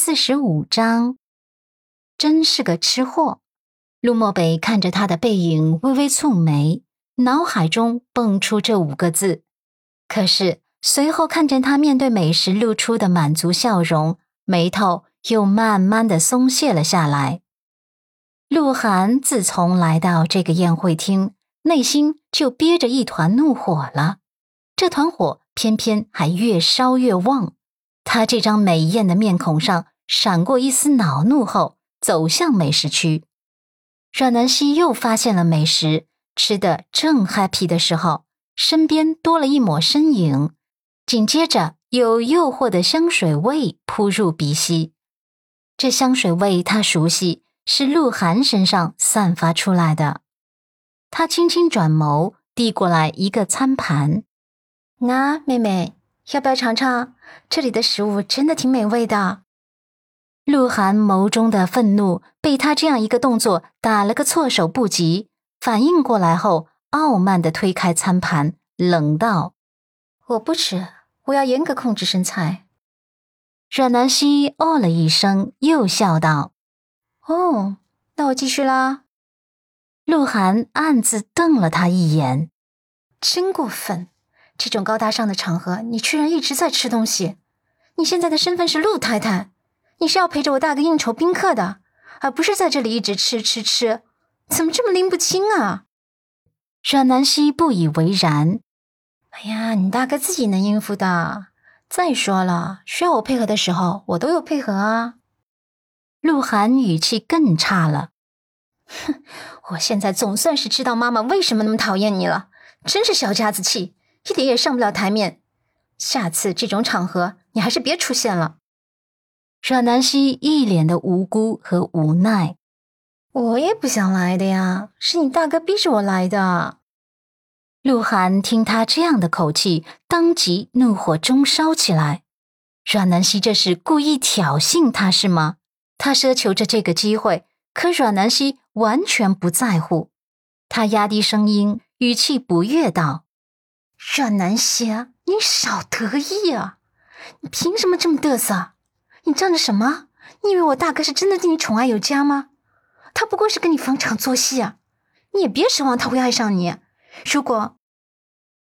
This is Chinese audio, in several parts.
四十五章，真是个吃货。陆漠北看着他的背影，微微蹙眉，脑海中蹦出这五个字。可是随后看见他面对美食露出的满足笑容，眉头又慢慢的松懈了下来。鹿晗自从来到这个宴会厅，内心就憋着一团怒火了，这团火偏偏还越烧越旺。他这张美艳的面孔上闪过一丝恼怒，后走向美食区。阮南希又发现了美食，吃的正 happy 的时候，身边多了一抹身影，紧接着有诱惑的香水味扑入鼻息。这香水味他熟悉，是鹿晗身上散发出来的。他轻轻转眸，递过来一个餐盘：“那妹妹。”要不要尝尝这里的食物？真的挺美味的。鹿晗眸中的愤怒被他这样一个动作打了个措手不及，反应过来后，傲慢的推开餐盘，冷道：“我不吃，我要严格控制身材。”阮南希哦了一声，又笑道：“哦，那我继续啦。”鹿晗暗自瞪了他一眼，真过分。这种高大上的场合，你居然一直在吃东西！你现在的身份是陆太太，你是要陪着我大哥应酬宾客的，而不是在这里一直吃吃吃，怎么这么拎不清啊？阮南希不以为然。哎呀，你大哥自己能应付的。再说了，需要我配合的时候，我都有配合啊。鹿晗语气更差了。哼，我现在总算是知道妈妈为什么那么讨厌你了，真是小家子气。一点也上不了台面，下次这种场合你还是别出现了。阮南希一脸的无辜和无奈，我也不想来的呀，是你大哥逼着我来的。鹿晗听他这样的口气，当即怒火中烧起来。阮南希这是故意挑衅他是吗？他奢求着这个机会，可阮南希完全不在乎。他压低声音，语气不悦道。阮南希，你少得意啊！你凭什么这么嘚瑟？你仗着什么？你以为我大哥是真的对你宠爱有加吗？他不过是跟你逢场作戏啊！你也别指望他会爱上你。如果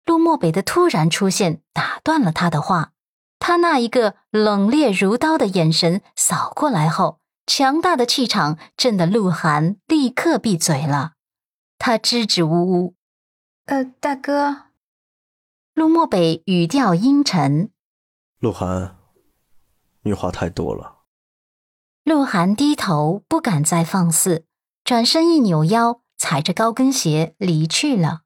陆漠北的突然出现打断了他的话，他那一个冷冽如刀的眼神扫过来后，强大的气场震得鹿晗立刻闭嘴了。他支支吾吾：“呃，大哥。”陆漠北语调阴沉：“鹿晗，你话太多了。”鹿晗低头，不敢再放肆，转身一扭腰，踩着高跟鞋离去了。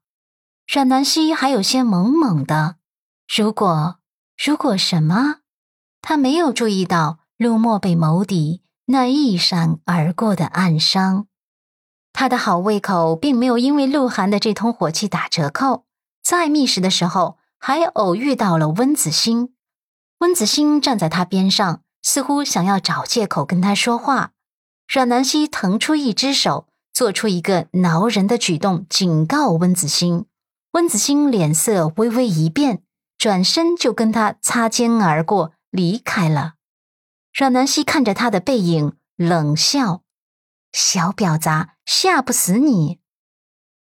阮南希还有些懵懵的，如果如果什么？他没有注意到陆墨被眸底那一闪而过的暗伤。他的好胃口并没有因为鹿晗的这通火气打折扣，在觅食的时候。还偶遇到了温子星，温子星站在他边上，似乎想要找借口跟他说话。阮南希腾出一只手，做出一个挠人的举动，警告温子星。温子星脸色微微一变，转身就跟他擦肩而过，离开了。阮南希看着他的背影，冷笑：“小婊子，吓不死你。”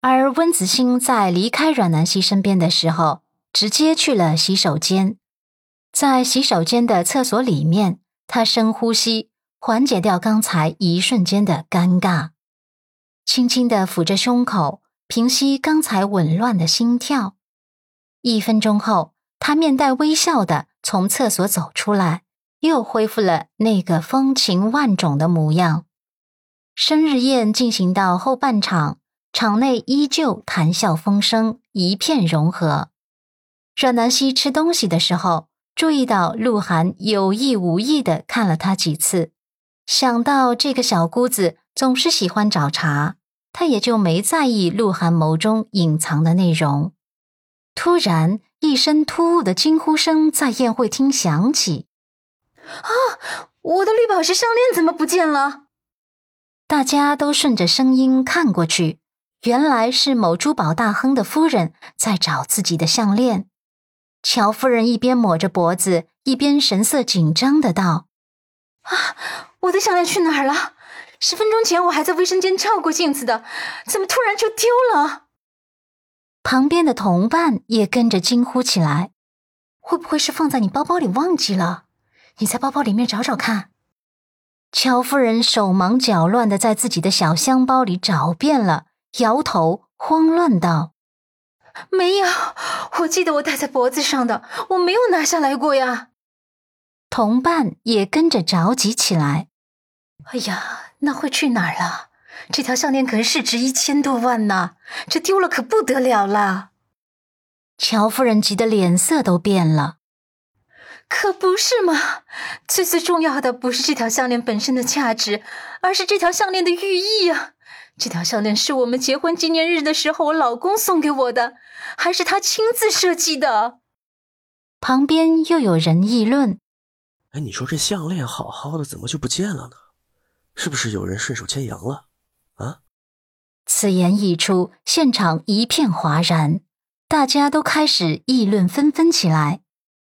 而温子星在离开阮南希身边的时候。直接去了洗手间，在洗手间的厕所里面，他深呼吸，缓解掉刚才一瞬间的尴尬，轻轻的抚着胸口，平息刚才紊乱的心跳。一分钟后，他面带微笑的从厕所走出来，又恢复了那个风情万种的模样。生日宴进行到后半场，场内依旧谈笑风生，一片融合。阮南希吃东西的时候，注意到鹿晗有意无意的看了他几次，想到这个小姑子总是喜欢找茬，他也就没在意鹿晗眸中隐藏的内容。突然，一声突兀的惊呼声在宴会厅响起：“啊，我的绿宝石项链怎么不见了？”大家都顺着声音看过去，原来是某珠宝大亨的夫人在找自己的项链。乔夫人一边抹着脖子，一边神色紧张的道：“啊，我的项链去哪儿了？十分钟前我还在卫生间照过镜子的，怎么突然就丢了？旁边的同伴也跟着惊呼起来：“会不会是放在你包包里忘记了？你在包包里面找找看。”乔夫人手忙脚乱的在自己的小香包里找遍了，摇头慌乱道：“没有，我记得我戴在脖子上的，我没有拿下来过呀。”同伴也跟着着急起来：“哎呀，那会去哪儿了？”这条项链可是市值一千多万呢，这丢了可不得了了。乔夫人急得脸色都变了。可不是嘛，最最重要的不是这条项链本身的价值，而是这条项链的寓意啊！这条项链是我们结婚纪念日的时候我老公送给我的，还是他亲自设计的。旁边又有人议论：“哎，你说这项链好好的，怎么就不见了呢？是不是有人顺手牵羊了？”啊！此言一出，现场一片哗然，大家都开始议论纷纷起来。